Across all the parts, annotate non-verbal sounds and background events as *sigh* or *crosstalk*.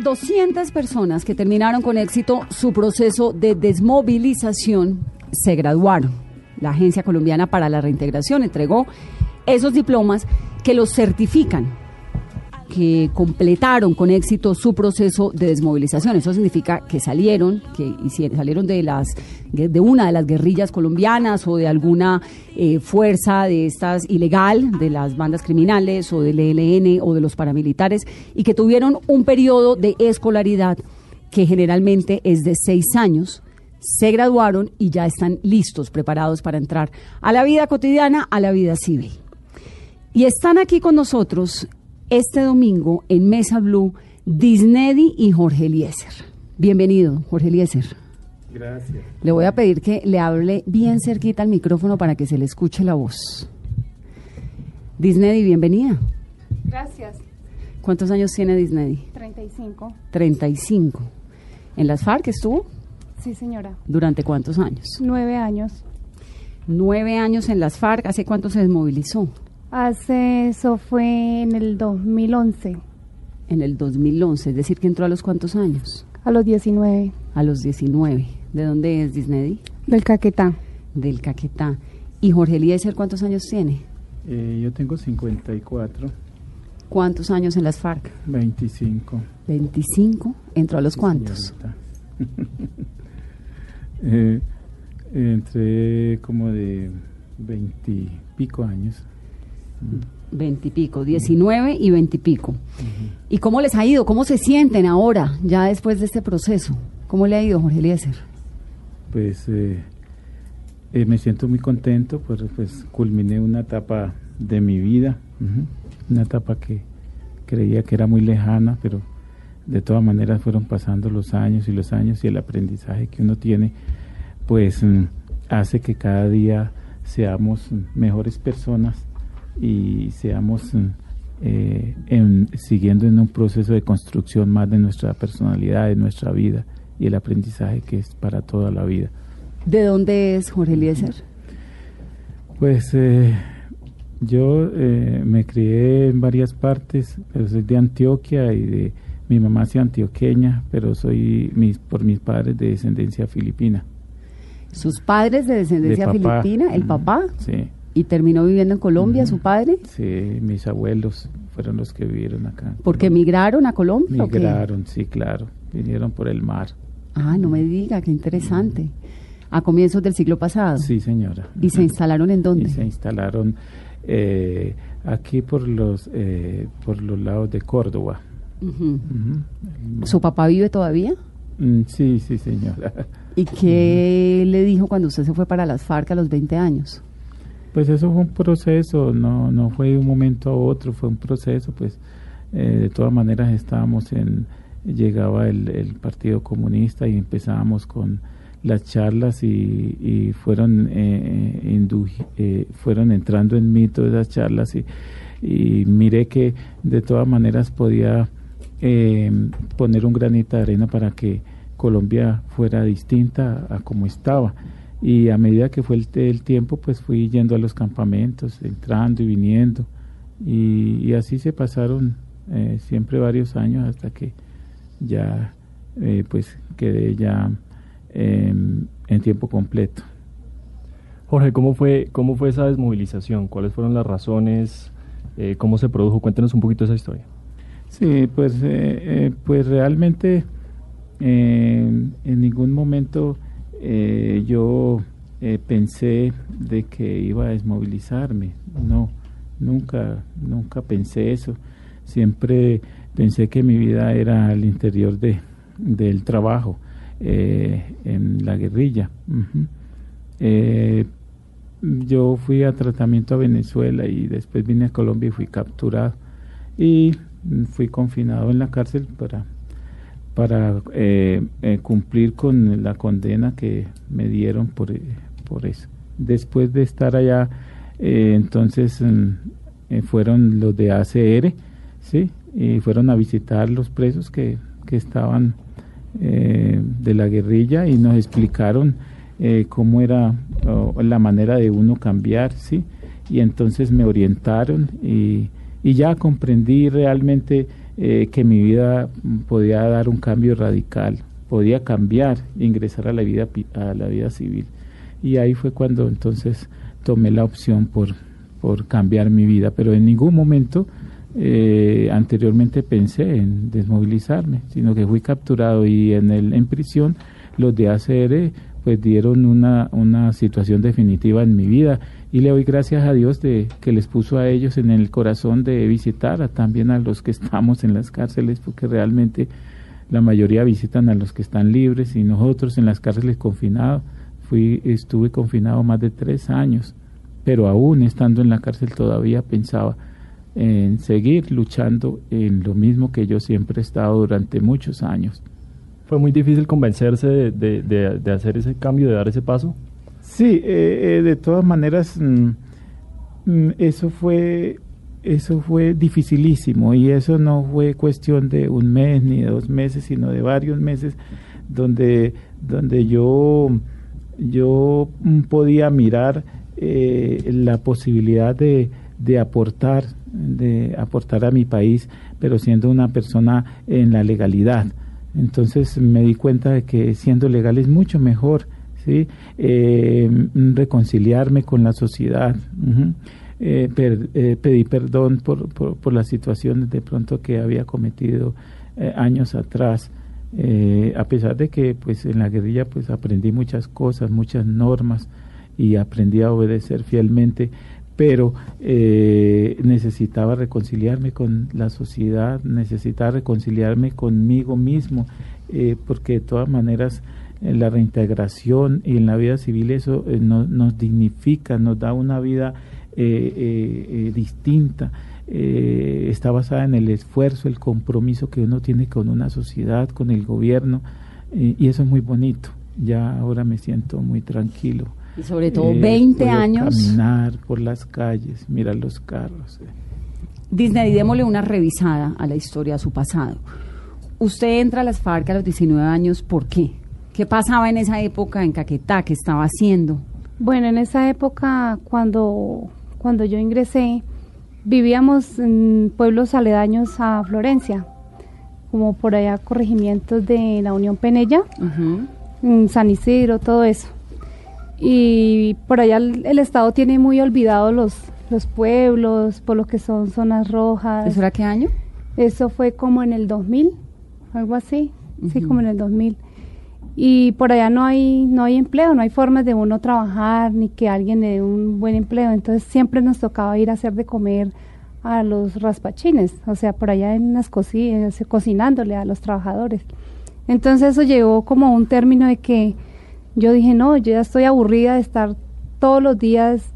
200 personas que terminaron con éxito su proceso de desmovilización se graduaron. La Agencia Colombiana para la Reintegración entregó esos diplomas que los certifican que completaron con éxito su proceso de desmovilización. Eso significa que salieron, que salieron de las de una de las guerrillas colombianas o de alguna eh, fuerza de estas ilegal, de las bandas criminales o del ELN o de los paramilitares y que tuvieron un periodo de escolaridad que generalmente es de seis años se graduaron y ya están listos, preparados para entrar a la vida cotidiana, a la vida civil. Y están aquí con nosotros este domingo en Mesa Blue Disney y Jorge Eliezer. Bienvenido, Jorge Eliezer. Gracias. Le voy a pedir que le hable bien cerquita al micrófono para que se le escuche la voz. Disney, bienvenida. Gracias. ¿Cuántos años tiene Disney? 35. 35. ¿En las FARC estuvo? Sí, señora. ¿Durante cuántos años? Nueve años. Nueve años en las FARC. ¿Hace cuánto se desmovilizó? Hace, eso fue en el 2011, En el 2011, es decir, que entró a los cuántos años? a los 19, A los 19. ¿De dónde es Disney? del Caquetá. Del Caquetá. ¿Y Jorge Eliezer cuántos años tiene? Eh, yo tengo 54, ¿Cuántos años en las FARC? 25. 25. ¿Entró a los cuántos? señorita. *laughs* Eh, entré como de 20 y pico años. Veintipico, 19 y veintipico. ¿Y cómo les ha ido? ¿Cómo se sienten ahora, ya después de este proceso? ¿Cómo le ha ido, Jorge Eliezer? Pues eh, eh, me siento muy contento, pues, pues culminé una etapa de mi vida, una etapa que creía que era muy lejana, pero de todas maneras fueron pasando los años y los años y el aprendizaje que uno tiene, pues mm, hace que cada día seamos mejores personas y seamos eh, en- siguiendo en un proceso de construcción más de nuestra personalidad, de nuestra vida y el aprendizaje que es para toda la vida. ¿De dónde es Jorge Eliezer? Pues eh, yo eh, me crié en varias partes, pero soy de Antioquia y de mi mamá es antioqueña, pero soy mis, por mis padres de descendencia filipina. Sus padres de descendencia De filipina, el papá, Sí, y terminó viviendo en Colombia, su padre, sí, mis abuelos fueron los que vivieron acá. porque Colombia. migraron a Colombia. Migraron, sí, claro, vinieron por el mar. Ah, no me diga, qué interesante. A comienzos del siglo pasado. Sí, señora. ¿Y se instalaron en dónde? Y se instalaron eh, aquí por los eh, por los lados de Córdoba. ¿Su papá vive todavía? Mm, Sí, sí, señora. ¿Y qué le dijo cuando usted se fue para las FARC a los 20 años? Pues eso fue un proceso, no, no fue de un momento a otro, fue un proceso, pues eh, de todas maneras estábamos en, llegaba el, el Partido Comunista y empezábamos con las charlas y, fueron eh, indu- eh, fueron entrando en mí todas esas charlas y, y miré que de todas maneras podía eh, poner un granito de arena para que Colombia fuera distinta a como estaba y a medida que fue el, el tiempo pues fui yendo a los campamentos entrando y viniendo y, y así se pasaron eh, siempre varios años hasta que ya eh, pues quedé ya eh, en tiempo completo. Jorge, ¿cómo fue, ¿cómo fue esa desmovilización? ¿Cuáles fueron las razones? Eh, ¿Cómo se produjo? Cuéntenos un poquito esa historia. Sí, pues, eh, eh, pues realmente eh, en ningún momento eh, yo eh, pensé de que iba a desmovilizarme. No, nunca, nunca pensé eso. Siempre pensé que mi vida era al interior de, del trabajo, eh, en la guerrilla. Eh, yo fui a tratamiento a Venezuela y después vine a Colombia y fui capturado y fui confinado en la cárcel para para eh, eh, cumplir con la condena que me dieron por, eh, por eso. Después de estar allá, entonces mm, fueron los de ACR, ¿sí? Y fueron a visitar los presos que, que estaban de la guerrilla y nos explicaron cómo era la manera de uno cambiar, ¿sí? Y entonces me orientaron y, y ya comprendí realmente eh, que mi vida podía dar un cambio radical, podía cambiar, ingresar a la vida a la vida civil. Y ahí fue cuando entonces tomé la opción por, por cambiar mi vida, pero en ningún momento eh, anteriormente pensé en desmovilizarme, sino que fui capturado y en el en prisión los de ACR pues dieron una, una situación definitiva en mi vida y le doy gracias a Dios de que les puso a ellos en el corazón de visitar a, también a los que *laughs* estamos en las cárceles porque realmente la mayoría visitan a los que están libres y nosotros en las cárceles confinados fui estuve confinado más de tres años pero aún estando en la cárcel todavía pensaba en seguir luchando en lo mismo que yo siempre he estado durante muchos años ¿Fue muy difícil convencerse de, de- de- de hacer ese cambio, de dar ese paso? Sí, eh, eh, de todas maneras, mm, mm, eso fue eso fue dificilísimo y eso no fue cuestión de un mes ni de dos meses, sino de varios meses donde donde yo yo podía mirar eh, la posibilidad de, de aportar de aportar a mi país, pero siendo una persona en la legalidad. Entonces me di cuenta de que siendo legal es mucho mejor, Eh, reconciliarme con la sociedad. Eh, eh, pedí perdón por, por, por las situaciones de pronto que había cometido años atrás. A pesar de que pues en la guerrilla pues aprendí muchas cosas, muchas normas y aprendí a obedecer fielmente, pero necesitaba reconciliarme con la sociedad, necesitaba reconciliarme conmigo mismo, porque de todas maneras en la reintegración y en la vida civil eso eh, no- nos dignifica, nos da una vida eh, eh, eh, distinta. eh, está basada en el esfuerzo, el compromiso que uno tiene con una sociedad, con el gobierno, y eso es muy bonito. Ya ahora me siento muy tranquilo. Y sobre todo Eh, 20 puedo años. Caminar por las calles, mirar los carros. Disney, démosle una revisada a la historia, a su pasado. Usted entra a las FARC a los 19 años, ¿por qué? ¿Qué pasaba en esa época en Caquetá? ¿Qué estaba haciendo? Bueno, en esa época, cuando, cuando yo ingresé, vivíamos en pueblos aledaños a Florencia, como por allá corregimientos de la Unión Penella, en San Isidro, todo eso. Y por allá el, el Estado tiene muy olvidados los, los pueblos, por lo que son zonas rojas. ¿Eso era qué año? Eso fue como en el 2000, algo así, sí, como en el 2000. Y por allá no hay no hay empleo, no hay formas de uno trabajar ni que alguien le dé un buen empleo. Entonces siempre nos tocaba ir a hacer de comer a los raspachines, o sea, por allá en las cocinas, cocinándole a los trabajadores. Entonces eso llegó como un término de que yo dije, no, yo ya estoy aburrida de estar todos los días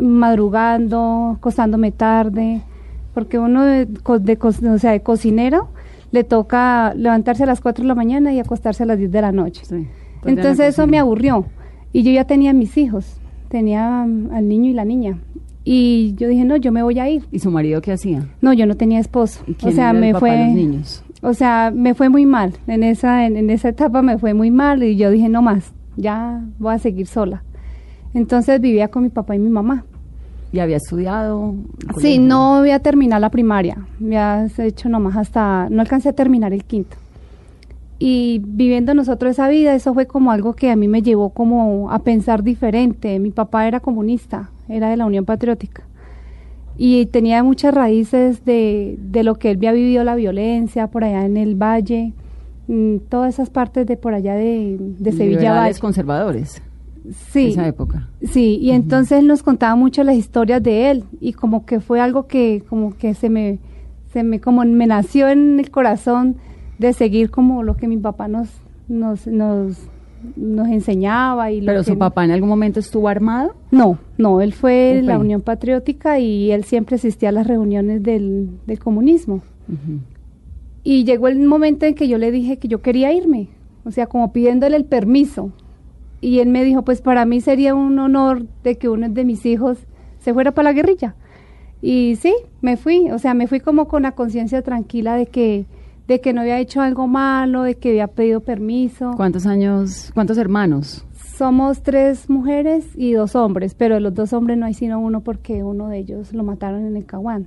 madrugando, acostándome tarde, porque uno de, de co- o sea, de cocinero le toca levantarse a las 4 de la mañana y acostarse a las 10 de la noche. Sí. Pues Entonces no eso me aburrió. Y yo ya tenía mis hijos, tenía mm, al niño y la niña. Y yo dije, no, yo me voy a ir. ¿Y su marido qué hacía? No, yo no tenía esposo. ¿Y O quién sea, era el me papá de fue... los niños? O sea, me fue muy mal. En esa, en, en esa etapa me fue muy mal y yo dije, no más, ya voy a seguir sola. Entonces vivía con mi papá y mi mamá. ¿Y había estudiado? Sí, no voy a terminar la primaria. Me has hecho nomás hasta, no alcancé a terminar el quinto. Y viviendo nosotros esa vida, eso fue como algo que a mí me llevó como a pensar diferente. Mi papá era comunista, era de la Unión Patriótica. Y tenía muchas raíces de, de lo que él había vivido, la violencia por allá en el valle, mm, todas esas partes de por allá de, de Sevilla Valle. conservadores. Sí. Esa época. Sí, y entonces él nos contaba mucho las historias de él y como que fue algo que como que se me se me como me nació en el corazón de seguir como lo que mi papá nos nos nos, nos enseñaba y lo ¿Pero que su papá en algún momento estuvo armado? no, no, él fue de la. Unión Patriótica y él siempre asistía a las reuniones del, del comunismo. Y llegó el momento en que yo le dije que yo quería irme, o sea, como pidiéndole el permiso. Y él me dijo, pues para mí sería un honor de que uno de mis hijos se fuera para la guerrilla. Y sí, me fui, o sea, me fui como con la conciencia tranquila de que, de que no había hecho algo malo, de que había pedido permiso. ¿Cuántos años, cuántos hermanos? Somos tres mujeres y dos hombres, pero de los dos hombres no hay sino uno porque uno de ellos lo mataron en el Caguán,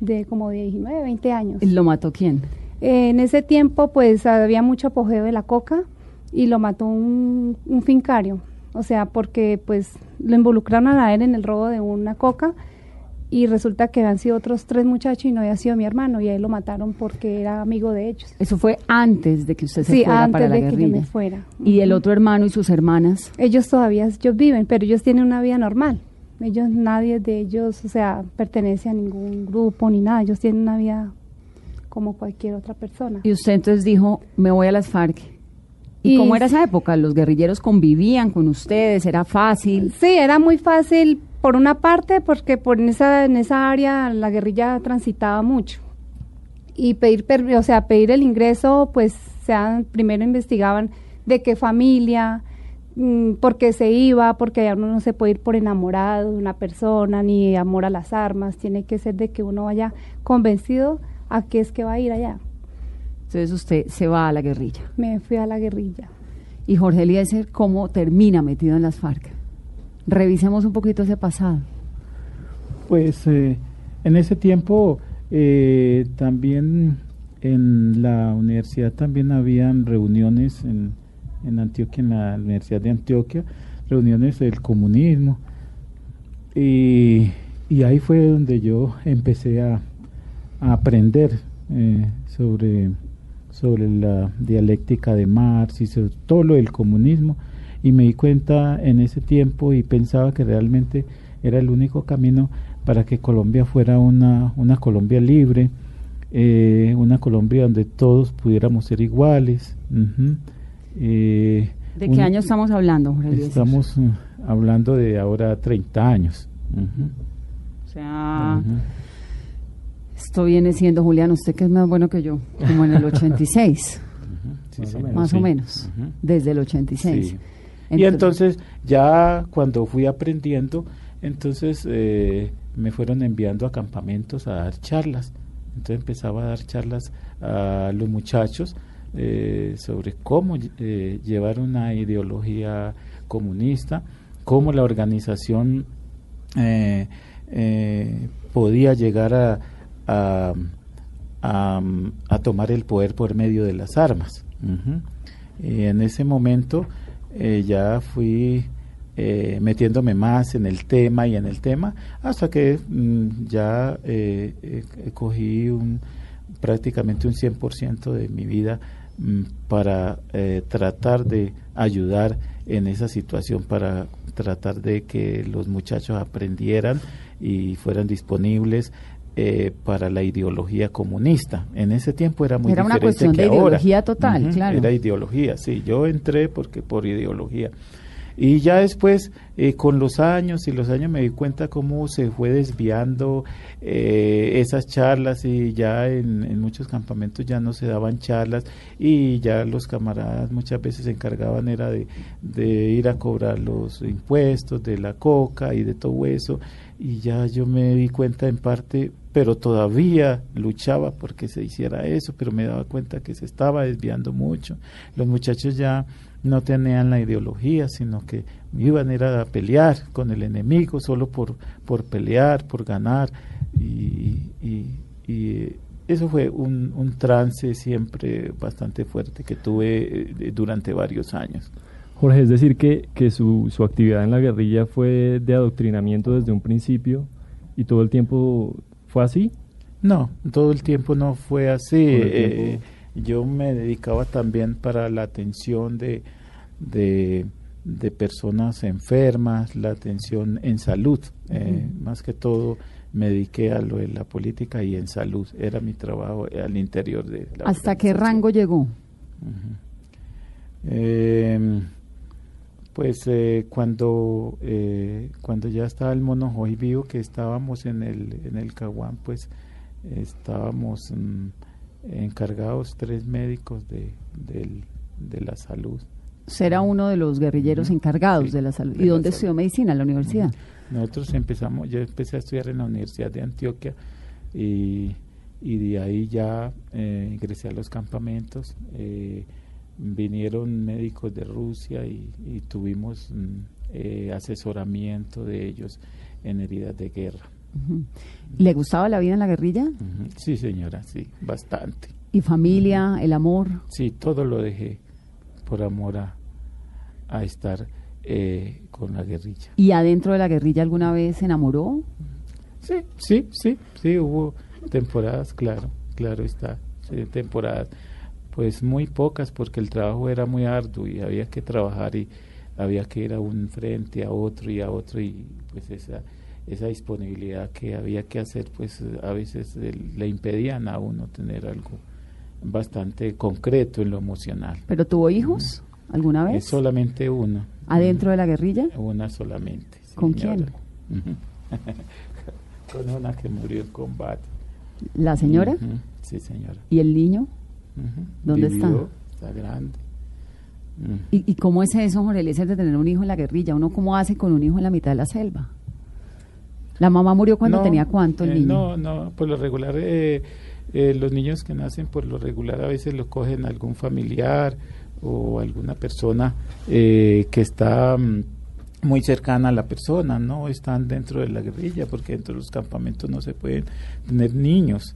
de como 19, 20 años. ¿Lo mató quién? En ese tiempo, pues había mucho apogeo de la coca y lo mató un, un fincario. O sea, porque pues lo involucraron a él en el robo de una coca y resulta que habían sido otros tres muchachos y no había sido mi hermano y a él lo mataron porque era amigo de ellos. Eso fue antes de que usted se Sí, fuera antes para la de que yo me fuera. ¿Y el otro hermano y sus hermanas? Ellos todavía ellos viven, pero ellos tienen una vida normal. Ellos, nadie de ellos, o sea, pertenece a ningún grupo ni nada. Ellos tienen una vida como cualquier otra persona. Y usted entonces dijo, me voy a las FARC. ¿Y, Y- cómo era esa época? ¿Los guerrilleros convivían con ustedes? ¿Era fácil? Sí, era muy fácil por una parte porque por en esa en esa área la guerrilla transitaba mucho. Y pedir o sea, pedir el ingreso, pues se primero investigaban de qué familia, mm, por qué se iba, porque allá uno no se puede ir por enamorado de una persona ni amor a las armas, tiene que ser de que uno vaya convencido a qué es que va a ir allá. Entonces usted se va a la guerrilla. Me fui a la guerrilla. Y Jorge Eliezer, ¿cómo termina metido en las FARC? Revisemos un poquito ese pasado. Pues eh, en ese tiempo eh, también en la universidad también habían reuniones en, en Antioquia, en la Universidad de Antioquia, reuniones del comunismo. Y, y ahí fue donde yo empecé a, a aprender eh, sobre, sobre la dialéctica de Marx y sobre todo lo del comunismo. Y me di cuenta en ese tiempo y pensaba que realmente era el único camino para que Colombia fuera una, una Colombia libre, eh, una Colombia donde todos pudiéramos ser iguales. eh, ¿De un- qué año estamos hablando, Jorge? Estamos eh, hablando de ahora 30 años. O sea. Esto viene siendo, Julián, usted que es más bueno que yo, como en el *laughs* 86, Sí, Más o menos. más sí. o menos, Ujú. desde el 86. Sí. Y entonces ya cuando fui aprendiendo, entonces eh, me fueron enviando a campamentos a dar charlas. Entonces empezaba a dar charlas a los muchachos eh, sobre cómo eh, llevar una ideología comunista, cómo la organización eh, eh, podía llegar a, a, a, a tomar el poder por medio de las armas. Y en ese momento eh, ya fui eh, metiéndome más en el tema y en el tema hasta que mm, ya eh, cogí un, prácticamente un 100% de mi vida mm, para tratar de ayudar en esa situación, para tratar de que los muchachos aprendieran y fueran disponibles eh, para la ideología comunista. En ese tiempo era muy Era una diferente cuestión que de ahora. ideología total, claro. Era ideología, sí. Yo entré porque por ideología. Y ya después, eh, con los años y los años me di cuenta cómo se fue desviando eh, esas charlas y ya en, en muchos campamentos ya no se daban charlas y ya los camaradas muchas veces se encargaban era de, de ir a cobrar los impuestos de la coca y de todo eso y ya yo me di cuenta en parte, pero todavía luchaba porque se hiciera eso, pero me daba cuenta que se estaba desviando mucho. Los muchachos ya no tenían la ideología, sino que iban a ir a pelear con el enemigo solo por, por pelear, por ganar. Y, y, y eso fue un, un, trance siempre bastante fuerte que tuve eh, durante varios años. Jorge, es decir, que, que su, su actividad en la guerrilla fue de adoctrinamiento desde un principio y todo el tiempo fue así. No, todo el tiempo no fue así. Eh, yo me dedicaba también para la atención de, de, de personas enfermas, la atención en salud. Eh, más que todo me dediqué a lo de la política y en salud. Era mi trabajo al interior de la ¿Hasta qué rango llegó? Uh -huh. eh, pues eh, cuando eh, cuando ya estaba el monojoy vivo que estábamos en el en el Caguán pues estábamos mmm, encargados tres médicos de, de, de la salud será uno de los guerrilleros uh -huh. encargados sí, de la salud. ¿Y dónde estudió medicina? ¿En la universidad? Uh -huh. Nosotros empezamos, yo empecé a estudiar en la Universidad de Antioquia y, y de ahí ya eh, ingresé a los campamentos. Eh, vinieron médicos de Rusia y, y tuvimos mm, asesoramiento de ellos en heridas de guerra. ¿Le gustaba la vida en la guerrilla? Sí, señora, sí, bastante. ¿Y familia, el amor? Sí, todo lo dejé por amor a, a estar eh, con la guerrilla. ¿Y adentro de la guerrilla alguna vez se enamoró? Sí, sí, sí, sí, hubo temporadas, claro, claro está, sí, temporadas, pues muy pocas porque el trabajo era muy arduo y había que trabajar y había que ir a un frente, a otro y a otro y pues esa esa disponibilidad que había que hacer pues a veces le impedían a uno tener algo bastante concreto en lo emocional. ¿Pero tuvo hijos alguna vez? Es solamente uno. ¿Adentro de la guerrilla? Una solamente. ¿Con quién? *laughs* Con una que murió en combate. ¿La señora? Uh -huh. Sí, señora. ¿Y el niño? Uh -huh. ¿Dónde Vivió, está? Está grande. Uh ¿Y, ¿Y, cómo es eso, Jorge Eliezer, de tener un hijo en la guerrilla? ¿Uno cómo hace con un hijo en la mitad de la selva? ¿La mamá murió cuando no, tenía cuánto el eh, niño? No, no, por lo regular, eh, eh, los niños que nacen por lo regular a veces los cogen algún familiar o alguna persona eh, que está um, muy cercana a la persona, no están dentro de la guerrilla, porque dentro de los campamentos no se pueden tener niños,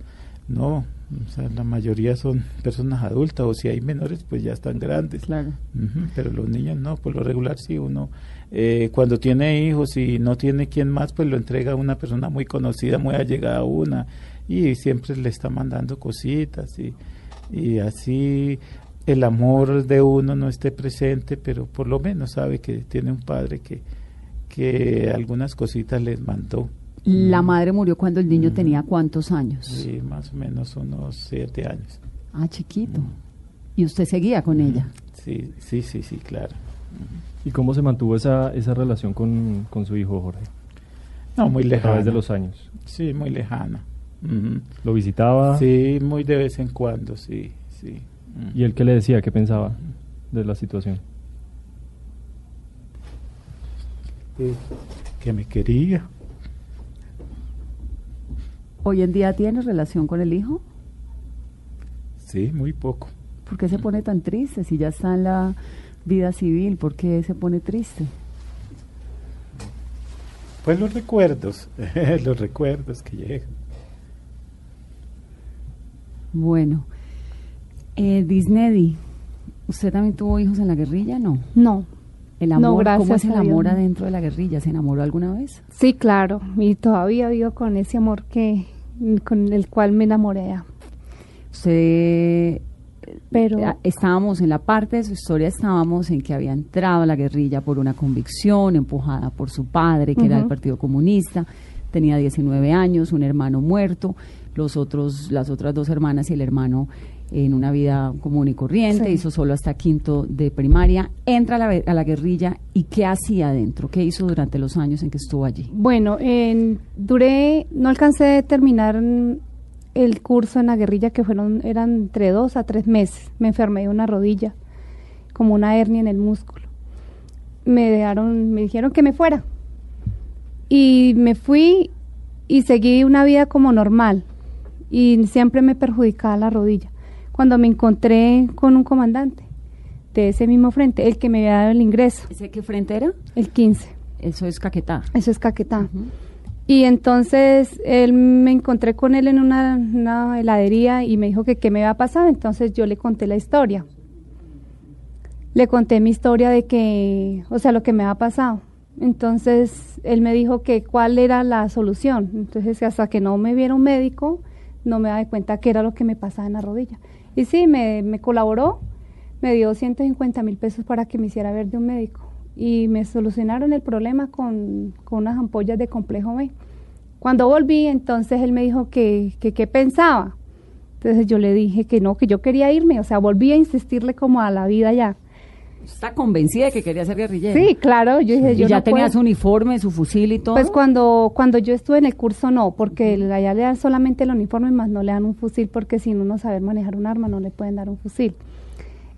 no, o sea, la mayoría son personas adultas o si hay menores pues ya están grandes, claro. uh -huh, pero los niños no, por lo regular sí uno eh, cuando tiene hijos y no tiene quien más pues lo entrega a una persona muy conocida, muy allegada a una y siempre le está mandando cositas y, y así el amor de uno no esté presente, pero por lo menos sabe que tiene un padre que, que algunas cositas les mandó. La madre murió cuando el niño mm. tenía cuántos años? Sí, más o menos unos siete años. Ah, chiquito. Mm. ¿Y usted seguía con mm. ella? Sí, sí, sí, sí, claro. ¿Y cómo se mantuvo esa, esa relación con, con su hijo, Jorge? No, muy lejana. A través de los años. Sí, muy lejana. Uh -huh. ¿Lo visitaba? Sí, muy de vez en cuando, sí, sí. ¿Y él qué le decía? ¿Qué pensaba de la situación? Eh, que me quería. ¿Hoy en día tiene relación con el hijo? Sí, muy poco. ¿Por qué se pone tan triste si ya está en la vida civil? ¿Por qué se pone triste? Pues los recuerdos, *laughs* los recuerdos que llegan. Bueno, eh, Disney, ¿usted también tuvo hijos en la guerrilla? No. No. El amor, no, gracias ¿cómo es el amor adentro de la guerrilla? ¿Se enamoró alguna vez? Sí, claro, y todavía vivo con ese amor que con el cual me enamoré. Usted pero eh, estábamos en la parte de su historia estábamos en que había entrado a la guerrilla por una convicción empujada por su padre que uh -huh. era del Partido Comunista tenía 19 años un hermano muerto los otros las otras dos hermanas y el hermano en una vida común y corriente, Sí. hizo solo hasta quinto de primaria, entra a la, a la guerrilla y ¿qué hacía adentro? ¿Qué hizo durante los años en que estuvo allí? Bueno, en- duré, no alcancé a terminar el curso en la guerrilla que fueron, eran entre dos a tres meses. Me enfermé de una rodilla, como una hernia en el músculo. Me dejaron, me dijeron que me fuera. Y me fui y seguí una vida como normal. Y siempre me perjudicaba la rodilla. Cuando me encontré con un comandante de ese mismo frente, el que me había dado el ingreso, ¿Ese qué frente era? el 15. Eso es Caquetá. Eso es Caquetá. Y entonces él me encontré con él en una, una heladería y me dijo que qué me había pasado. Entonces yo le conté la historia. Le conté mi historia de que, o sea, lo que me había pasado. Entonces él me dijo que cuál era la solución. Entonces hasta que no me viera un médico, no me daba cuenta qué era lo que me pasaba en la rodilla. Y sí, me, colaboró, me dio 150 mil pesos para que me hiciera ver de un médico. Y me solucionaron el problema con, con unas ampollas de complejo B. Cuando volví, entonces él me dijo que que qué pensaba. Entonces yo le dije que no, que yo quería irme. O sea, volví a insistirle como a la vida ya. Está convencida de que quería ser guerrillera. Sí, claro, yo dije, Y yo ya no tenía puedo. su uniforme, su fusil y todo. Pues cuando, cuando yo estuve en el curso no, porque allá le dan solamente el uniforme más no le dan un fusil porque sin uno saber manejar un arma no le pueden dar un fusil.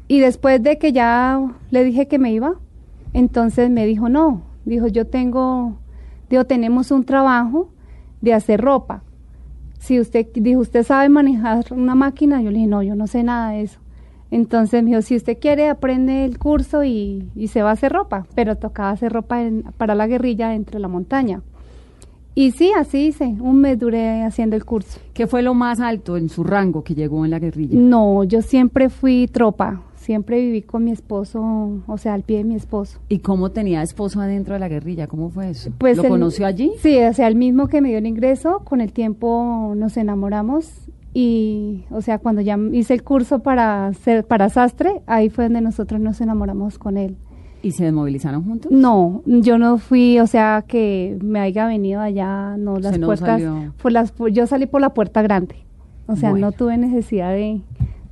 Y después de que ya le dije que me iba, entonces me dijo no, dijo yo tengo, dijo tenemos un trabajo de hacer ropa. Si usted dijo usted sabe manejar una máquina, yo le dije no, yo no sé nada de eso. Entonces me dijo, si usted quiere, aprende el curso y, y se va a hacer ropa, pero tocaba hacer ropa en- para la guerrilla dentro de la montaña. Y sí, así hice, un mes duré haciendo el curso. ¿Qué fue lo más alto en su rango que llegó en la guerrilla? No, yo siempre fui tropa, siempre viví con mi esposo, o sea, al pie de mi esposo. ¿Y cómo tenía esposo adentro de la guerrilla? ¿Cómo fue eso? Pues ¿Lo el- conoció allí? Sí, o sea, el mismo que me dio el ingreso, con el tiempo nos enamoramos y, o sea, cuando ya hice el curso para ser, para sastre, ahí fue donde nosotros nos enamoramos con él. ¿Y se desmovilizaron juntos? No, yo no fui, o sea, que me haya venido allá, no, las no puertas, por las, yo salí por la puerta grande, o sea, Bueno. no tuve necesidad de,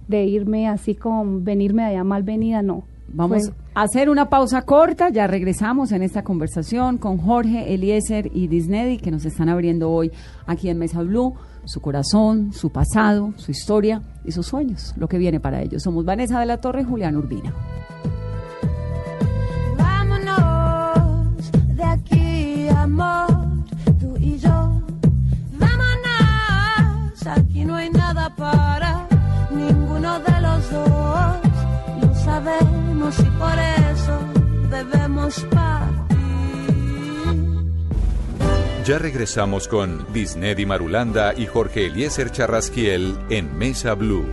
de irme así como venirme de allá mal venida, no. Vamos Fue- a hacer una pausa corta, ya regresamos en esta conversación con Jorge, Eliezer y Disney que nos están abriendo hoy aquí en Mesa Blue, su corazón, su pasado, su historia y sus sueños, lo que viene para ellos. Somos Vanessa de la Torre y Julián Urbina. Vámonos de aquí, amor, tú y yo. Vámonos, aquí no hay nada para ninguno de los dos. Lo sabemos y por eso debemos partir. Ya regresamos con Disney Marulanda y Jorge Eliezer Charrasquiel en Mesa Blue.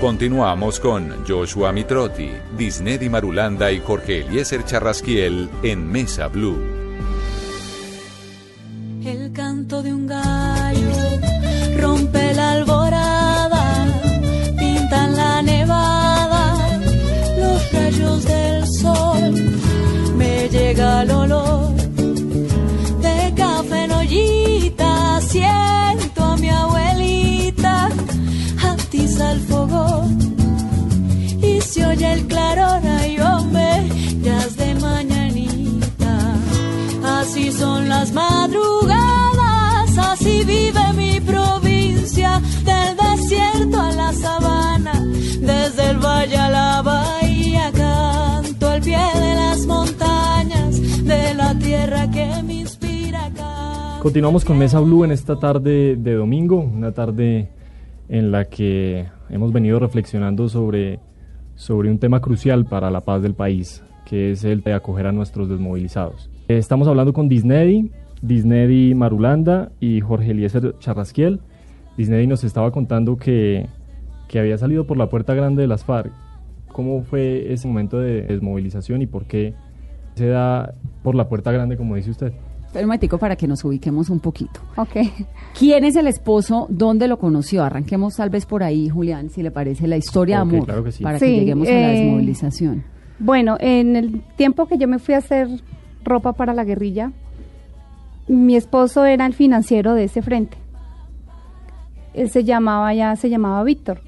Continuamos con Joshua Mitrotti, Disney Marulanda y Jorge Eliezer Charrasquiel en Mesa Blue. Continuamos con Mesa Blue en esta tarde de domingo, una tarde en la que hemos venido reflexionando sobre, sobre un tema crucial para la paz del país, que es el de acoger a nuestros desmovilizados. Eh, Estamos hablando con Disney, Disney Marulanda y Jorge Eliezer Charrasquiel. Disney nos estaba contando que, que había salido por la puerta grande de las FARC. ¿Cómo fue ese momento de desmovilización y por qué se da por la puerta grande, como dice usted? Momentico para que nos ubiquemos un poquito. Ok. ¿Quién es el esposo? ¿Dónde lo conoció? Arranquemos tal vez por ahí, Julián, si le parece la historia de amor, claro que sí. para que lleguemos a la eh, desmovilización. Bueno, en el tiempo que yo me fui a hacer ropa para la guerrilla, mi esposo era el financiero de ese frente. él se llamaba ya, se llamaba Víctor.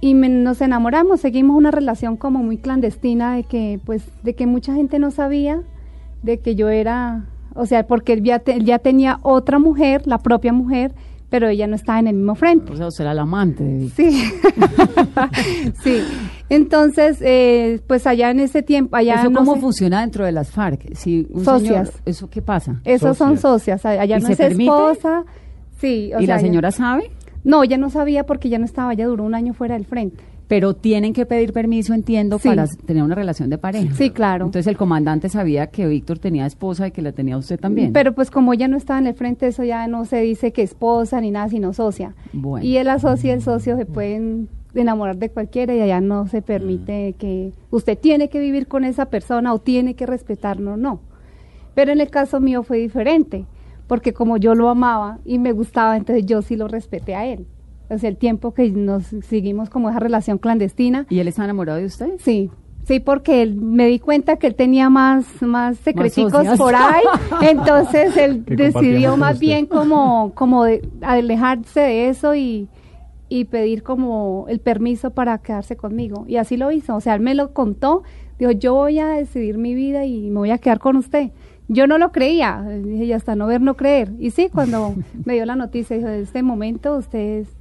Y me- nos enamoramos, seguimos una relación como muy clandestina de que, pues, de que mucha gente no sabía de que yo era, o sea, porque él ya, te- él ya tenía otra mujer, la propia mujer, pero ella no estaba en el mismo frente. O sea, usted era el amante de. Sí, *laughs* sí. Entonces, eh, pues allá en ese tiempo, allá ¿Eso no cómo sé, funciona dentro de las FARC? Si un Socias. señor- ¿Eso qué pasa? esos son Socias. allá ¿Y no se es permite? esposa. Sí, o ¿Y sea, la señora sabe? No, ella no sabía porque ya no estaba, ella duró un año fuera del frente. Pero tienen que pedir permiso, entiendo, Sí. para tener una relación de pareja. Sí, claro. Entonces el comandante sabía que Víctor tenía esposa y que la tenía usted también. Pero pues como ella no estaba en el frente, eso ya no se dice que esposa ni nada, sino socia. Bueno. Y el socio y el socio se pueden enamorar de cualquiera y allá no se permite que usted tiene que vivir con esa persona o tiene que respetarlo, no. Pero en el caso mío fue diferente, porque como yo lo amaba y me gustaba, entonces yo sí lo respeté a él. O sea, el tiempo que nos seguimos como esa relación clandestina, ¿Y él está enamorado de usted? Sí, sí, porque él, me di cuenta que él tenía más, más secreticos por ahí, *laughs* entonces él decidió más usted. bien como, como de alejarse de eso y, y pedir como el permiso para quedarse conmigo. Y así lo hizo, o sea, él me lo contó, dijo, yo voy a decidir mi vida y me voy a quedar con usted. Yo no lo creía, dije, y hasta no ver, no creer. Y sí, cuando *laughs* me dio la noticia, dijo, de este momento usted es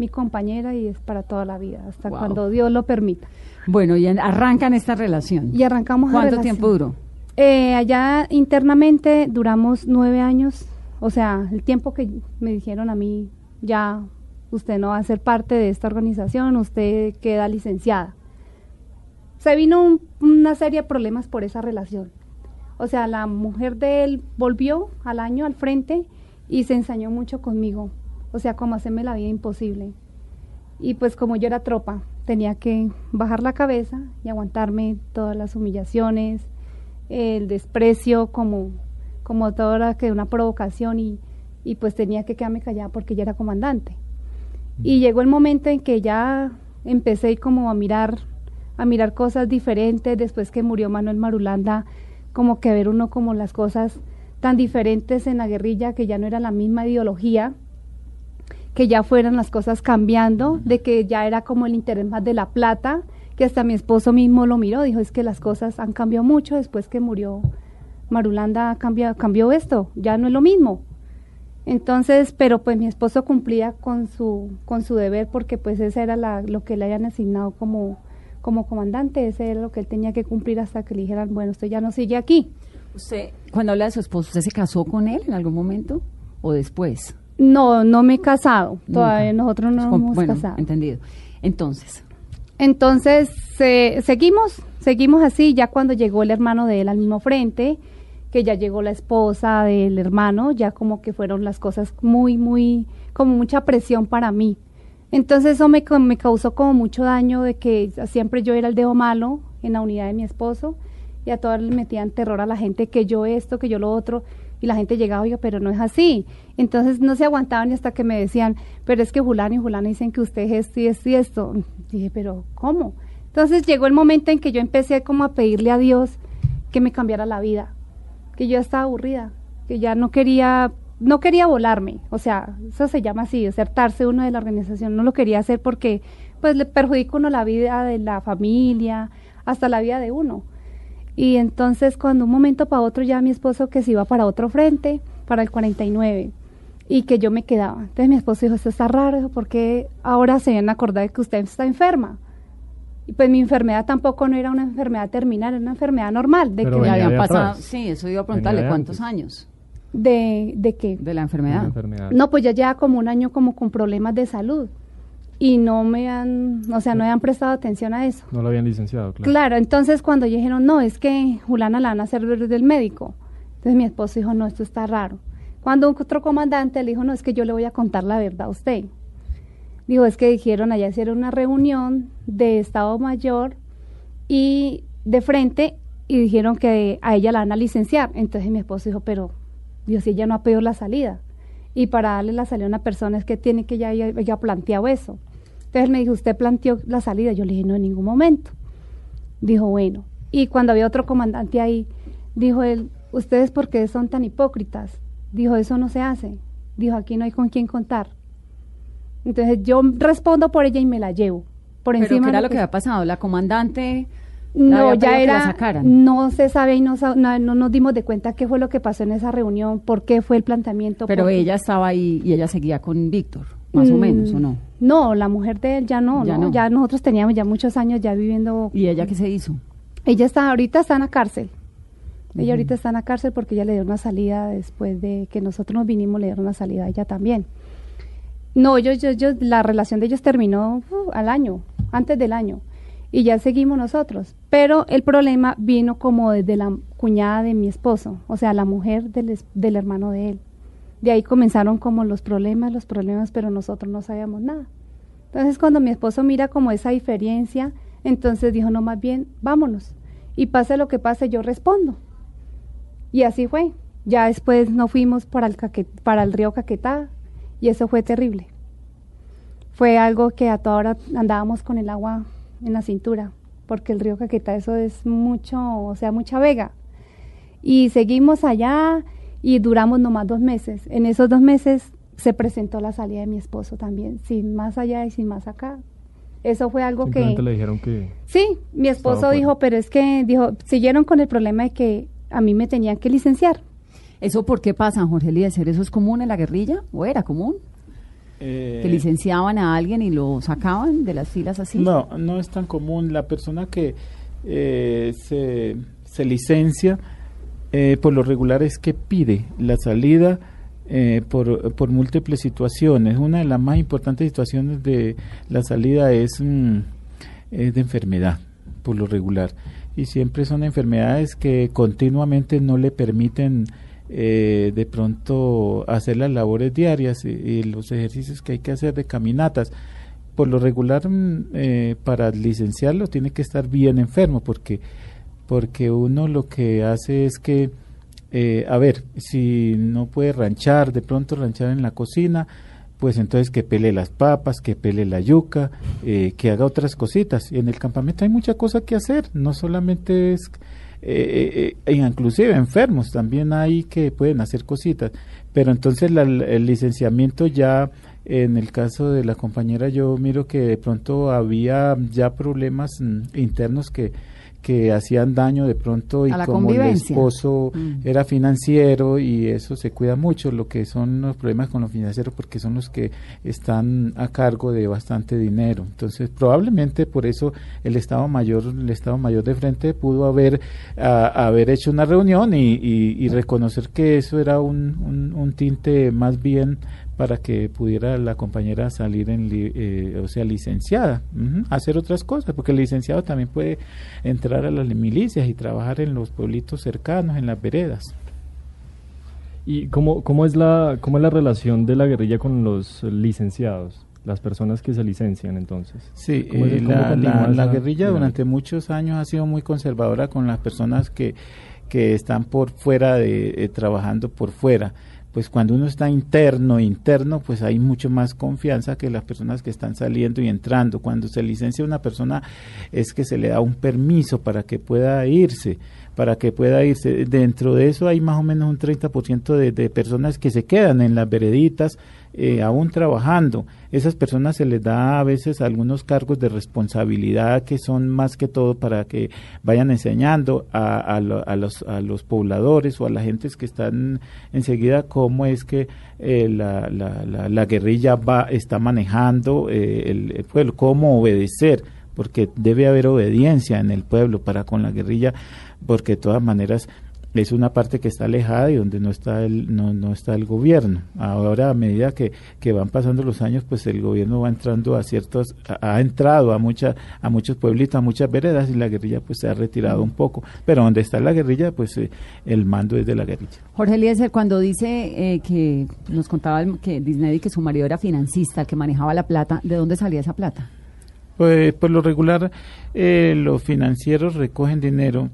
mi compañera y es para toda la vida, hasta Wow. cuando Dios lo permita. Bueno, y arrancan esta relación. Y arrancamos la ¿Cuánto relación. tiempo duró? Eh, allá internamente duramos nueve años, o sea, el tiempo que me dijeron a mí, ya usted no va a ser parte de esta organización, usted queda licenciada. Se vino un- una serie de problemas por esa relación. O sea, la mujer de él volvió al año al frente y se ensañó mucho conmigo. O sea, como hacerme la vida imposible. Y pues como yo era tropa, tenía que bajar la cabeza y aguantarme todas las humillaciones, el desprecio como, como toda que una provocación y, y pues tenía que quedarme callada porque ya era comandante. Y llegó el momento en que ya empecé como a mirar, a mirar cosas diferentes, después que murió Manuel Marulanda, como que ver uno como las cosas tan diferentes en la guerrilla, que ya no era la misma ideología, que ya fueran las cosas cambiando, de que ya era como el interés más de la plata, que hasta mi esposo mismo lo miró, dijo, es que las cosas han cambiado mucho después que murió Marulanda, cambió, cambió esto, ya no es lo mismo. Entonces, pero pues mi esposo cumplía con su, con su deber porque pues ese era la- lo que le habían asignado como, como comandante, ese era lo que él tenía que cumplir hasta que le dijeran, bueno, usted ya no sigue aquí. Usted, cuando habla de su esposo, ¿usted se casó con él en algún momento o después? No, no me he casado, todavía Nunca. nosotros no nos hemos bueno, casado. entendido. Entonces, Entonces, se- seguimos, seguimos así, ya cuando llegó el hermano de él al mismo frente, que ya llegó la esposa del hermano, ya como que fueron las cosas muy, muy, como mucha presión para mí. Entonces eso me, me causó como mucho daño de que siempre yo era el dedo malo en la unidad de mi esposo y a todas le metían terror a la gente que yo esto, que yo lo otro y la gente llegaba, oiga, pero no es así. Entonces no se aguantaban y hasta que me decían, pero es que Julano y Julana dicen que usted es esto y esto y esto. Dije, pero ¿cómo? Entonces llegó el momento en que yo empecé como a pedirle a Dios que me cambiara la vida, que yo estaba aburrida, que ya no quería, no quería volarme, o sea, eso se llama así, desertarse uno de la organización, no lo quería hacer porque pues le perjudica uno la vida de la familia, hasta la vida de uno. Y entonces cuando un momento para otro ya mi esposo que se iba para otro frente, para el 49, y que yo me quedaba. Entonces mi esposo dijo, esto está raro, dijo, ¿por qué ahora se vienen a acordar de que usted está enferma? Y pues mi enfermedad tampoco no era una enfermedad terminal, era una enfermedad normal. ¿De Pero le venía habían de pasado. atrás. Sí, eso iba a preguntarle de cuántos antes. años de, de qué? de la enfermedad. enfermedad. No, pues ya lleva como un año como con problemas de salud. Y no me han, o sea, no me han prestado atención a eso. No lo habían licenciado, claro. Claro, entonces cuando dijeron, no, es que Julana la van a hacer del médico. Entonces mi esposo dijo, no, esto está raro. Cuando otro comandante le dijo, no, es que yo le voy a contar la verdad a usted. Dijo, es que dijeron, allá hicieron una reunión de Estado Mayor y de frente y dijeron que a ella la van a licenciar. Entonces mi esposo dijo, pero Dios, si ella no ha pedido la salida. Y para darle la salida a una persona es que tiene que ya haya planteado eso. Entonces él me dijo, ¿usted planteó la salida? Yo le dije, no, en ningún momento. Dijo, bueno. Y cuando había otro comandante ahí, dijo él, ¿ustedes por qué son tan hipócritas? Dijo, eso no se hace. Dijo, aquí no hay con quién contar. Entonces yo respondo por ella y me la llevo. Por Pero encima ¿qué era lo que había pasado? La comandante No, ya era, no se sabe y no, no, no nos dimos de cuenta qué fue lo que pasó en esa reunión, por qué fue el planteamiento. Pero ella estaba ahí y ella seguía con Víctor, más o Mm, menos, ¿o no? No, la mujer de él ya no, Ya ¿no? no. Ya nosotros teníamos ya muchos años ya viviendo. ¿Y ella qué se hizo? Ella está, ahorita está en la cárcel. Ella ahorita está en la cárcel porque ella le dio una salida después de que nosotros nos vinimos, le dieron una salida a ella también. No, ellos, yo, yo, la relación de ellos terminó uh, al año, antes del año, y ya seguimos nosotros. Pero el problema vino como desde la cuñada de mi esposo, o sea, la mujer del, del hermano de él. De ahí comenzaron como los problemas, los problemas, pero nosotros no sabíamos nada. Entonces, cuando mi esposo mira como esa diferencia, entonces dijo, no, más bien, vámonos. Y pase lo que pase, yo respondo. Y así fue. Ya después nos fuimos para el, Caque- para el río Caquetá y eso fue terrible. Fue algo que a toda hora andábamos con el agua en la cintura, porque el río Caquetá eso es mucho, o sea, mucha vega. Y seguimos allá y duramos nomás dos meses. En esos dos meses se presentó la salida de mi esposo también, sin más allá y sin más acá. Eso fue algo que... Le dijeron que... Sí, mi esposo dijo, pero es que, dijo, siguieron con el problema de que a mí me tenían que licenciar. ¿Eso por qué pasa, Jorge Eliezer? ¿Eso es común en la guerrilla? ¿O era común? Eh, ¿Que licenciaban a alguien y lo sacaban de las filas así? No, no es tan común. La persona que eh, se, se licencia, eh, por lo regular es que pide la salida eh, por, por múltiples situaciones. Una de las más importantes situaciones de la salida es, mm, es de enfermedad, por lo regular. Y siempre son enfermedades que continuamente no le permiten eh, de pronto hacer las labores diarias y, los ejercicios que hay que hacer de caminatas por lo regular mm, eh, para licenciarlo tiene que estar bien enfermo porque porque uno lo que hace es que eh, a ver si no puede ranchar de pronto ranchar en la cocina pues entonces que pele las papas, que pele la yuca, eh, que haga otras cositas. Y en el campamento hay mucha cosa que hacer, no solamente es, eh, eh, inclusive enfermos también hay que pueden hacer cositas. Pero entonces la- el licenciamiento ya, en el caso de la compañera, yo miro que de pronto había ya problemas mm, internos que que hacían daño de pronto y como el esposo Mm. era financiero y eso se cuida mucho lo que son los problemas con los financieros porque son los que están a cargo de bastante dinero entonces probablemente por eso el estado mayor el estado mayor de frente pudo haber a- haber hecho una reunión y, y- y reconocer que eso era un, un- un tinte más bien para que pudiera la compañera salir en li- eh, o sea licenciada hacer otras cosas porque el licenciado también puede entrar a las milicias y trabajar en los pueblitos cercanos en las veredas ¿Y cómo, cómo, es la, cómo es la relación de la guerrilla con los licenciados? Las personas que se licencian entonces. Sí, ¿Cómo es- eh, la, la- guerrilla durante muchos años ha sido muy conservadora con las personas que, que están por fuera de eh, trabajando por fuera. Pues cuando uno está interno, interno, pues hay mucho más confianza que las personas que están saliendo y entrando. Cuando se licencia una persona es que se le da un permiso para que pueda irse, para que pueda irse. Dentro de eso hay más o menos un 30% de, de personas que se quedan en las vereditas eh, aún trabajando. Esas personas se les da a veces algunos cargos de responsabilidad que son más que todo para que vayan enseñando a, a lo- a los, pobladores o a las gentes que están enseguida cómo es que eh, la guerrilla va, está manejando eh, el, el pueblo, cómo obedecer porque debe haber obediencia en el pueblo para con la guerrilla, porque de todas maneras es una parte que está alejada y donde no está el no, no está el gobierno. Ahora a medida que, que van pasando los años, pues el gobierno va entrando a ciertos ha, ha entrado a mucha, a muchos pueblitos, a muchas veredas y la guerrilla pues se ha retirado un poco, pero donde está la guerrilla, pues eh, el mando es de la guerrilla. Jorge Eliezer, cuando dice eh, que nos contaba el- que Disney que su marido era financista, el que manejaba la plata, ¿de dónde salía esa plata? Pues por lo regular eh, los financieros recogen dinero.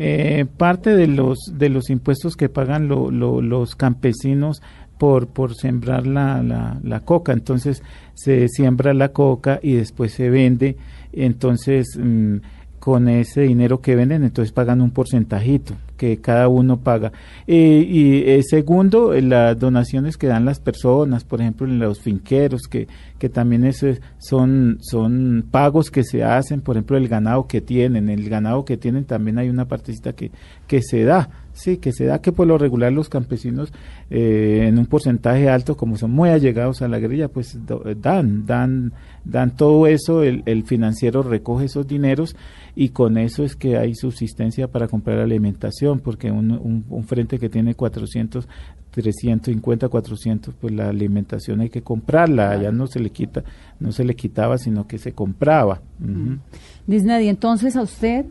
Eh, parte de los de los impuestos que pagan lo- lo- los campesinos por por sembrar la, la, la coca, entonces se siembra la coca y después se vende, entonces mm, con ese dinero que venden, entonces pagan un porcentajito que cada uno paga. Eh, y eh, segundo, eh, las donaciones que dan las personas, por ejemplo, en los finqueros, que, que también es- son, son pagos que se hacen, por ejemplo, el ganado que tienen. El ganado que tienen también hay una partecita que, que se da. Sí, que se da que por lo regular los campesinos en un porcentaje alto, como son muy allegados a la guerrilla, pues dan, dan, dan todo eso, el, el financiero recoge esos dineros y con eso es que hay subsistencia para comprar alimentación, porque un, un, un frente que tiene 400, 350, 400, pues la alimentación hay que comprarla, allá no se le quita, no se le quitaba, sino que se compraba. Ujú. Disney, y entonces a usted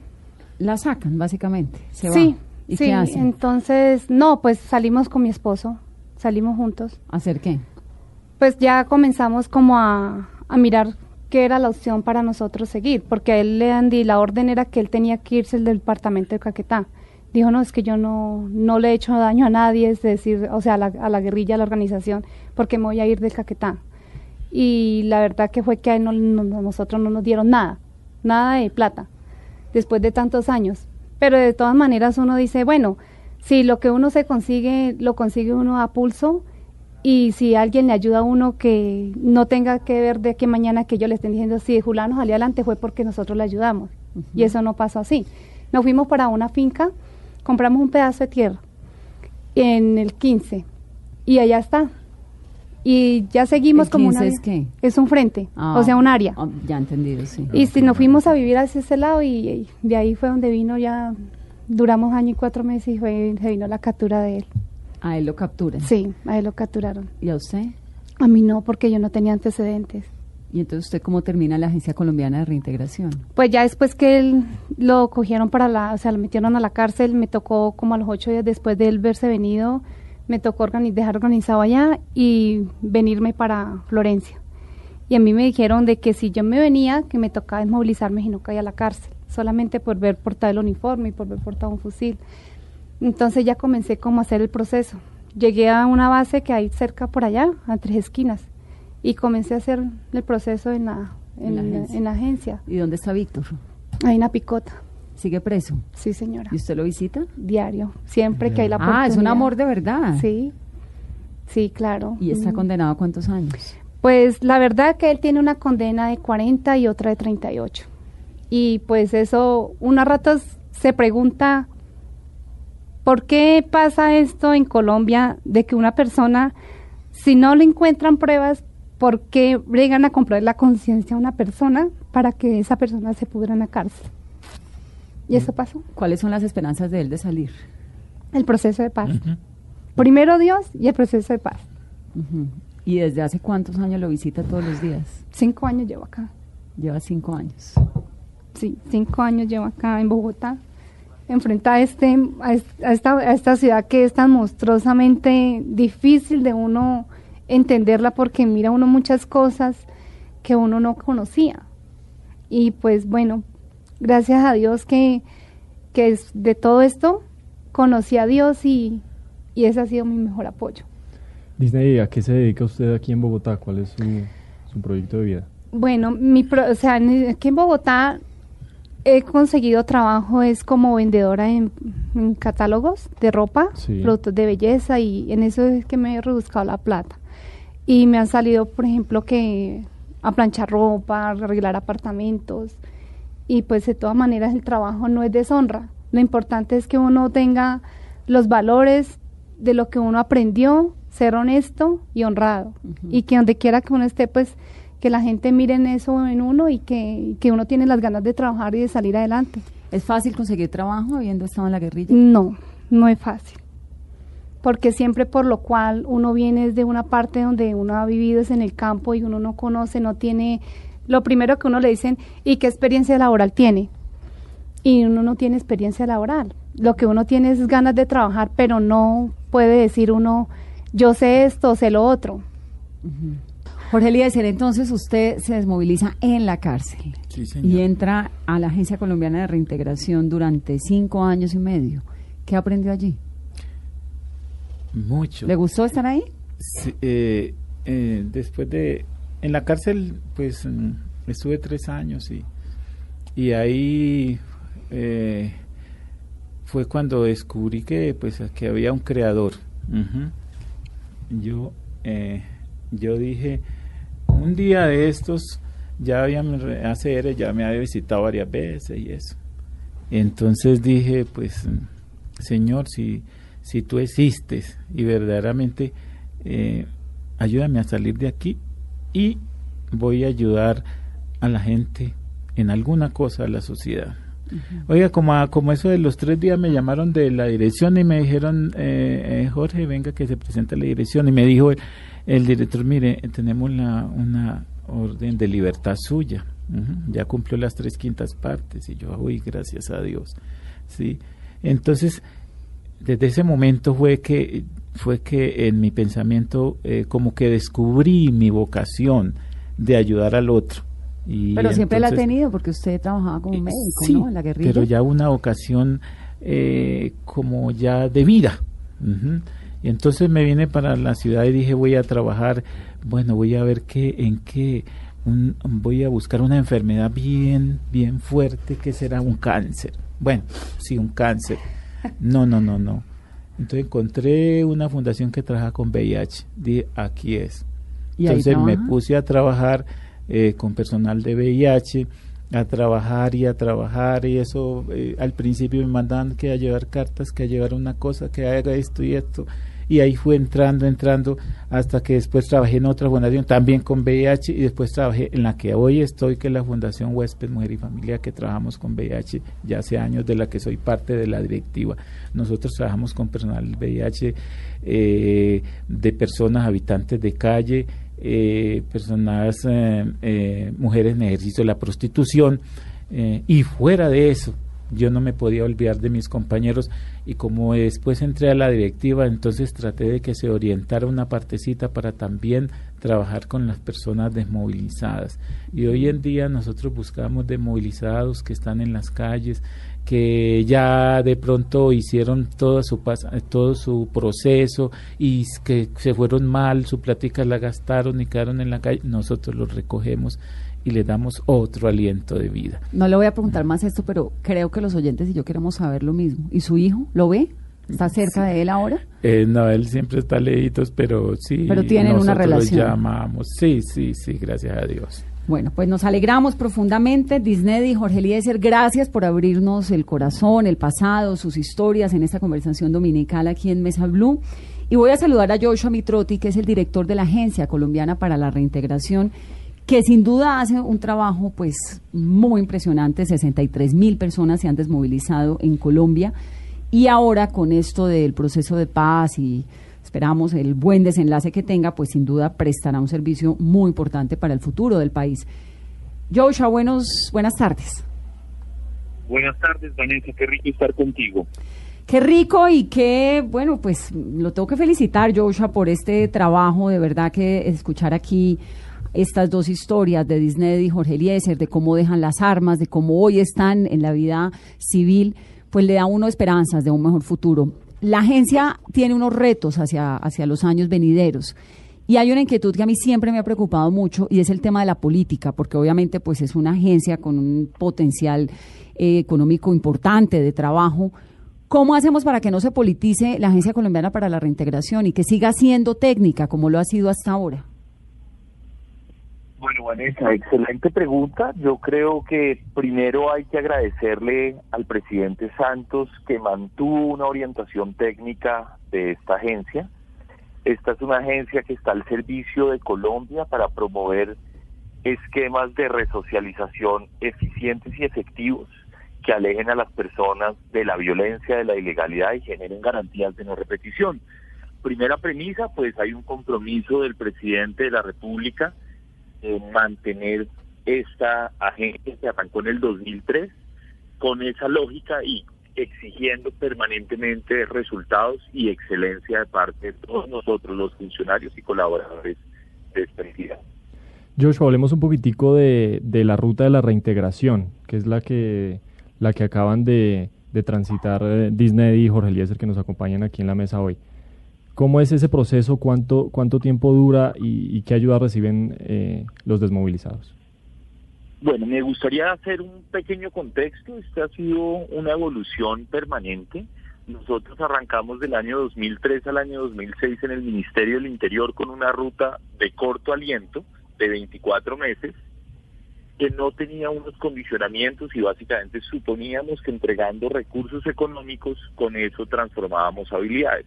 la sacan, básicamente. Se sí, va. ¿Y sí, qué hacen? entonces, no, pues salimos con mi esposo, salimos juntos. ¿Hacer qué? Pues ya comenzamos como a, a mirar qué era la opción para nosotros seguir, porque a él le dan di- la orden era que él tenía que irse del departamento de Caquetá. Dijo, no, es que yo no, no le he hecho daño a nadie, es decir, o sea, a la, a la guerrilla, a la organización, porque me voy a ir de Caquetá. Y la verdad que fue que a él no, no- no- nosotros no nos dieron nada, nada de plata, después de tantos años. Pero de todas maneras uno dice, bueno, si lo que uno se consigue, lo consigue uno a pulso, y si alguien le ayuda a uno que no tenga que ver de que mañana que ellos le estén diciendo, si Julano salió adelante fue porque nosotros le ayudamos. Y eso no pasó así. Nos fuimos para una finca, compramos un pedazo de tierra en el 15 y allá está. Y ya seguimos ¿El como 15 una... es qué? Es un frente, Ah, o sea, un área. ah, ya entendido, sí. Y si nos fuimos a vivir hacia ese lado y, y de ahí fue donde vino ya, duramos año y cuatro meses y fue, se vino la captura de él. A él lo capturan. Sí, a él lo capturaron. ¿Y a usted? A mí no, porque yo no tenía antecedentes. ¿Y entonces usted cómo termina la Agencia Colombiana de Reintegración? Pues ya después que lo cogieron para la, o sea, lo metieron a la cárcel, me tocó como a los ocho días después de él verse venido, me tocó organi- dejar organizado allá y venirme para Florencia. Y a mí me dijeron de que si yo me venía, que me tocaba desmovilizarme y no caía a la cárcel, solamente por ver portar el uniforme y por ver portar un fusil. Entonces ya comencé como a hacer el proceso. Llegué a una base que hay cerca por allá, a tres esquinas, y comencé a hacer el proceso en la, En la en la- agencia. en la agencia. ¿Y dónde está Víctor? Hay una picota, ¿Sigue preso? sí señora. ¿Y usted lo visita? Diario, siempre que hay la oportunidad. Ah, es un amor de verdad. Sí, sí, claro. ¿Y está Mm. condenado a cuántos años? Pues la verdad que él tiene una condena de 40 y otra de 38. Y pues eso, una ratos se pregunta, ¿por qué pasa esto en Colombia de que una persona, si no le encuentran pruebas, ¿por qué llegan a comprar la conciencia a una persona para que esa persona se pudra en la cárcel? Y eso pasó, ¿Cuáles son las esperanzas de él de salir? el proceso de paz. Primero Dios y el proceso de paz. Ujú. ¿Y desde hace cuántos años lo visita todos los días? Cinco años llevo acá. Lleva cinco años. Sí, cinco años llevo acá en Bogotá. Enfrenta a, este, a, es- a esta, a esta ciudad que es tan monstruosamente difícil de uno entenderla porque mira uno muchas cosas que uno no conocía. Y pues bueno, gracias a Dios que, que de todo esto conocí a Dios y, y ese ha sido mi mejor apoyo. Disney, ¿a qué se dedica usted aquí en Bogotá? ¿Cuál es su, su proyecto de vida? Bueno, mi pro- o sea, aquí en Bogotá he conseguido trabajo es como vendedora en, en catálogos de ropa, Sí. productos de belleza y en eso es que me he rebuscado la plata. Y me han salido, por ejemplo, que a planchar ropa, arreglar apartamentos y pues de todas maneras el trabajo no es deshonra. Lo importante es que uno tenga los valores de lo que uno aprendió, ser honesto y honrado. Y que donde quiera que uno esté, pues que la gente mire en eso en uno y que, que uno tiene las ganas de trabajar y de salir adelante. ¿Es fácil conseguir trabajo habiendo estado en la guerrilla? No, no es fácil. Porque siempre por lo cual uno viene de una parte donde uno ha vivido es en el campo y uno no conoce, no tiene... Lo primero que uno le dicen, ¿y qué experiencia laboral tiene? Y uno no tiene experiencia laboral. Lo que uno tiene es ganas de trabajar, pero no puede decir uno, yo sé esto, sé lo otro. Jorge Eliezer, entonces usted se desmoviliza en la cárcel Sí, y entra a la Agencia Colombiana de Reintegración durante cinco años y medio. ¿Qué aprendió allí? Mucho. ¿Le gustó estar ahí? Sí, eh, eh, después de en la cárcel pues mm, estuve tres años y y ahí eh, fue cuando descubrí que pues que había un creador. Yo eh, yo dije un día de estos ya había ACR ya me había visitado varias veces y eso. Entonces dije pues Señor si si tú existes y verdaderamente eh, ayúdame a salir de aquí y voy a ayudar a la gente en alguna cosa a la sociedad. Oiga, como, a- como eso de los tres días me llamaron de la dirección y me dijeron, eh, eh, Jorge, venga que se presenta la dirección. Y me dijo el, el director, mire, tenemos la, una orden de libertad suya. Ya cumplió las tres quintas partes. Y yo, uy, gracias a Dios. Sí. Entonces, desde ese momento fue que fue que en mi pensamiento eh, como que descubrí mi vocación de ayudar al otro. Y Pero siempre la ha tenido porque usted trabajaba como médico, Sí, ¿no? En la guerrilla. pero ya una ocasión eh, como ya de vida. Y entonces me vine para la ciudad y dije voy a trabajar, bueno, voy a ver qué, en qué, un- voy a buscar una enfermedad bien, bien fuerte que será un cáncer. Bueno, sí, un cáncer. No, no, no, no. Entonces encontré una fundación que trabaja con VIH. Dije, aquí es. ¿Y ahí Entonces me puse a trabajar eh, con personal de VIH, a trabajar y a trabajar y eso eh, al principio me mandaban que a llevar cartas, que a llevar una cosa, que haga esto y esto. Y ahí fue entrando, entrando, hasta que después trabajé en otra fundación también con VIH y después trabajé en la que hoy estoy, que es la Fundación Huésped, Mujer y Familia, que trabajamos con VIH ya hace años, de la que soy parte de la directiva. Nosotros trabajamos con personal VIH eh, de personas habitantes de calle, eh, personas, eh, mujeres en ejercicio de la prostitución y fuera de eso. Yo no me podía olvidar de mis compañeros y como después entré a la directiva, entonces traté de que se orientara una partecita para también trabajar con las personas desmovilizadas. Y hoy en día nosotros buscamos desmovilizados que están en las calles, que ya de pronto hicieron todo su pas- todo su proceso y que se fueron mal, su plática la gastaron y quedaron en la calle, nosotros los recogemos y le damos otro aliento de vida. No le voy a preguntar más esto, pero creo que los oyentes y yo queremos saber lo mismo. ¿Y su hijo lo ve? ¿Está cerca de él ahora? Eh, no, él siempre está lejitos, pero sí. Pero tienen una nosotros lo relación. llamamos. Sí, sí, sí, gracias a Dios. Bueno, pues nos alegramos profundamente. Disney y Jorge Eliezer, gracias por abrirnos el corazón, el pasado, sus historias en esta conversación dominical aquí en Mesa Blue. Y voy a saludar a Joshua Mitrotti, que es el director de la Agencia Colombiana para la Reintegración, que sin duda hace un trabajo pues muy impresionante. 63 mil personas se han desmovilizado en Colombia. Y ahora con esto del proceso de paz y esperamos el buen desenlace que tenga, pues sin duda prestará un servicio muy importante para el futuro del país. Joshua, buenos, buenas tardes. Buenas tardes, Vanessa, qué rico estar contigo. Qué rico y qué, bueno, pues lo tengo que felicitar, Joshua, por este trabajo. De verdad que escuchar aquí estas dos historias de Disney y Jorge Eliezer, de cómo dejan las armas, de cómo hoy están en la vida civil, pues le da a uno esperanzas de un mejor futuro. La agencia tiene unos retos hacia, hacia los años venideros. Y hay una inquietud que a mí siempre me ha preocupado mucho y es el tema de la política, porque obviamente pues es una agencia con un potencial eh, económico importante de trabajo. ¿Cómo hacemos para que no se politice la Agencia Colombiana para la Reintegración y que siga siendo técnica como lo ha sido hasta ahora? Bueno, Vanessa, excelente pregunta. Yo creo que primero hay que agradecerle al presidente Santos que mantuvo una orientación técnica de esta agencia. Esta es una agencia que está al servicio de Colombia para promover esquemas de resocialización eficientes y efectivos que alejen a las personas de la violencia, de la ilegalidad y generen garantías de no repetición. Primera premisa, pues hay un compromiso del presidente de la República mantener esta agencia que arrancó en el 2003 con esa lógica y exigiendo permanentemente resultados y excelencia de parte de todos nosotros, los funcionarios y colaboradores de esta entidad. Joshua, hablemos un poquitico de, de la ruta de la reintegración, que es la que, la que acaban de, de transitar eh, Disney y Jorge Eliezer, que nos acompañan aquí en la mesa hoy. ¿Cómo es ese proceso? ¿Cuánto, cuánto tiempo dura y, qué ayuda reciben eh, los desmovilizados? Bueno, me gustaría hacer un pequeño contexto. Esta ha sido una evolución permanente. Nosotros arrancamos del año 2003 al año 2006 en el Ministerio del Interior con una ruta de corto aliento de 24 meses que no tenía unos condicionamientos y básicamente suponíamos que entregando recursos económicos con eso transformábamos habilidades.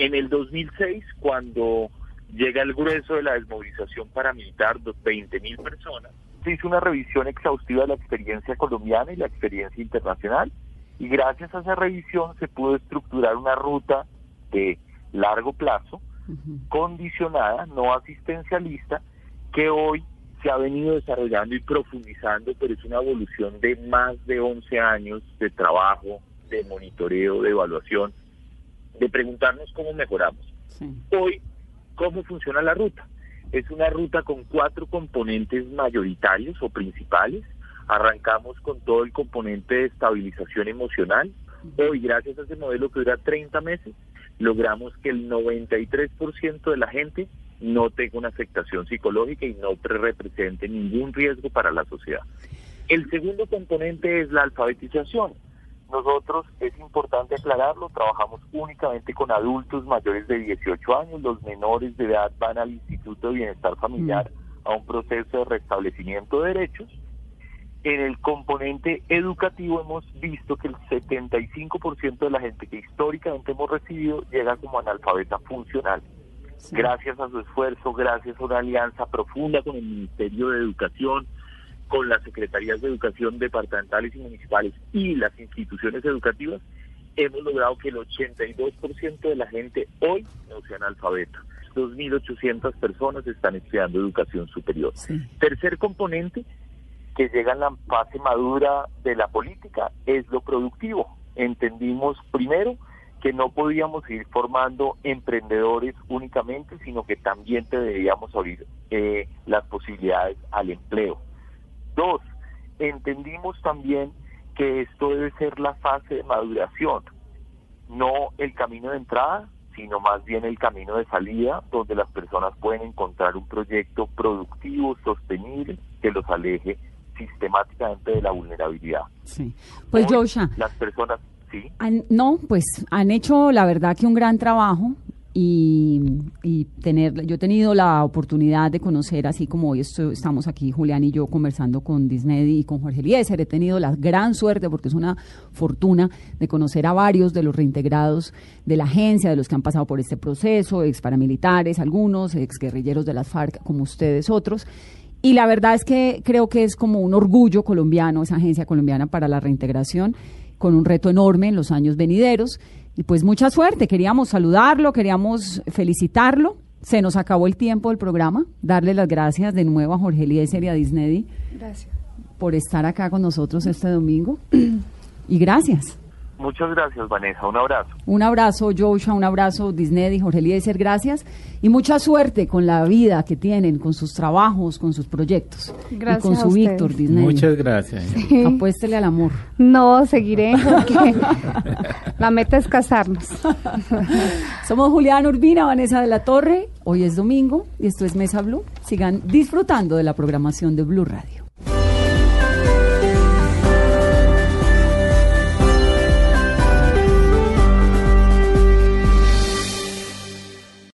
En el 2006, cuando llega el grueso de la desmovilización paramilitar, 20 mil personas, se hizo una revisión exhaustiva de la experiencia colombiana y la experiencia internacional. Y gracias a esa revisión se pudo estructurar una ruta de largo plazo, condicionada, no asistencialista, que hoy se ha venido desarrollando y profundizando, pero es una evolución de más de 11 años de trabajo, de monitoreo, de evaluación, de preguntarnos cómo mejoramos. Hoy, ¿cómo funciona la ruta? Es una ruta con cuatro componentes mayoritarios o principales. Arrancamos con todo el componente de estabilización emocional. Hoy, gracias a ese modelo que dura 30 meses, logramos que el 93% de la gente no tenga una afectación psicológica y no represente ningún riesgo para la sociedad. El segundo componente es la alfabetización. Nosotros, es importante aclararlo, trabajamos únicamente con adultos mayores de 18 años, los menores de edad van al Instituto de Bienestar Familiar a un proceso de restablecimiento de derechos. En el componente educativo hemos visto que el 75% de la gente que históricamente hemos recibido llega como analfabeta funcional. Gracias a su esfuerzo, gracias a una alianza profunda con el Ministerio de Educación, con las secretarías de educación departamentales y municipales y las instituciones educativas, hemos logrado que el 82% de la gente hoy no sea analfabeta. 2.800 personas están estudiando educación superior. Tercer componente que llega en la fase madura de la política es lo productivo. Entendimos primero que no podíamos seguir formando emprendedores únicamente, sino que también debíamos abrir eh, las posibilidades al empleo. Dos, entendimos también que esto debe ser la fase de maduración, no el camino de entrada, sino más bien el camino de salida, donde las personas pueden encontrar un proyecto productivo, sostenible, que los aleje sistemáticamente de la vulnerabilidad. Sí. Pues Joshua. Las personas no, pues han hecho la verdad que un gran trabajo y, tener, yo he tenido la oportunidad de conocer, así como hoy estamos aquí, Julián y yo, conversando con Disney y con Jorge Eliezer, he tenido la gran suerte, porque es una fortuna, de conocer a varios de los reintegrados de la agencia, de los que han pasado por este proceso, ex paramilitares, algunos, ex guerrilleros de las FARC, como ustedes otros. Y la verdad es que creo que es como un orgullo colombiano, esa agencia colombiana para la reintegración con un reto enorme en los años venideros. Y pues mucha suerte, queríamos saludarlo, queríamos felicitarlo. Se nos acabó el tiempo del programa. Darle las gracias de nuevo a Jorge Eliezer y a Disney gracias. por estar acá con nosotros este domingo. *clears throat* y gracias. Muchas gracias, Vanessa. Un abrazo. Un abrazo, Joshua. Un abrazo, Disney y Jorge Eliezer. Gracias. Y mucha suerte con la vida que tienen, con sus trabajos, con sus proyectos. Gracias. Y con su Víctor, Disney. Muchas gracias. Apuéstele al amor. No, seguiré porque la meta es casarnos. *laughs* Somos Julián Urbina, Vanessa de la Torre. Hoy es domingo y esto es Mesa Blue. Sigan disfrutando de la programación de Blue Radio.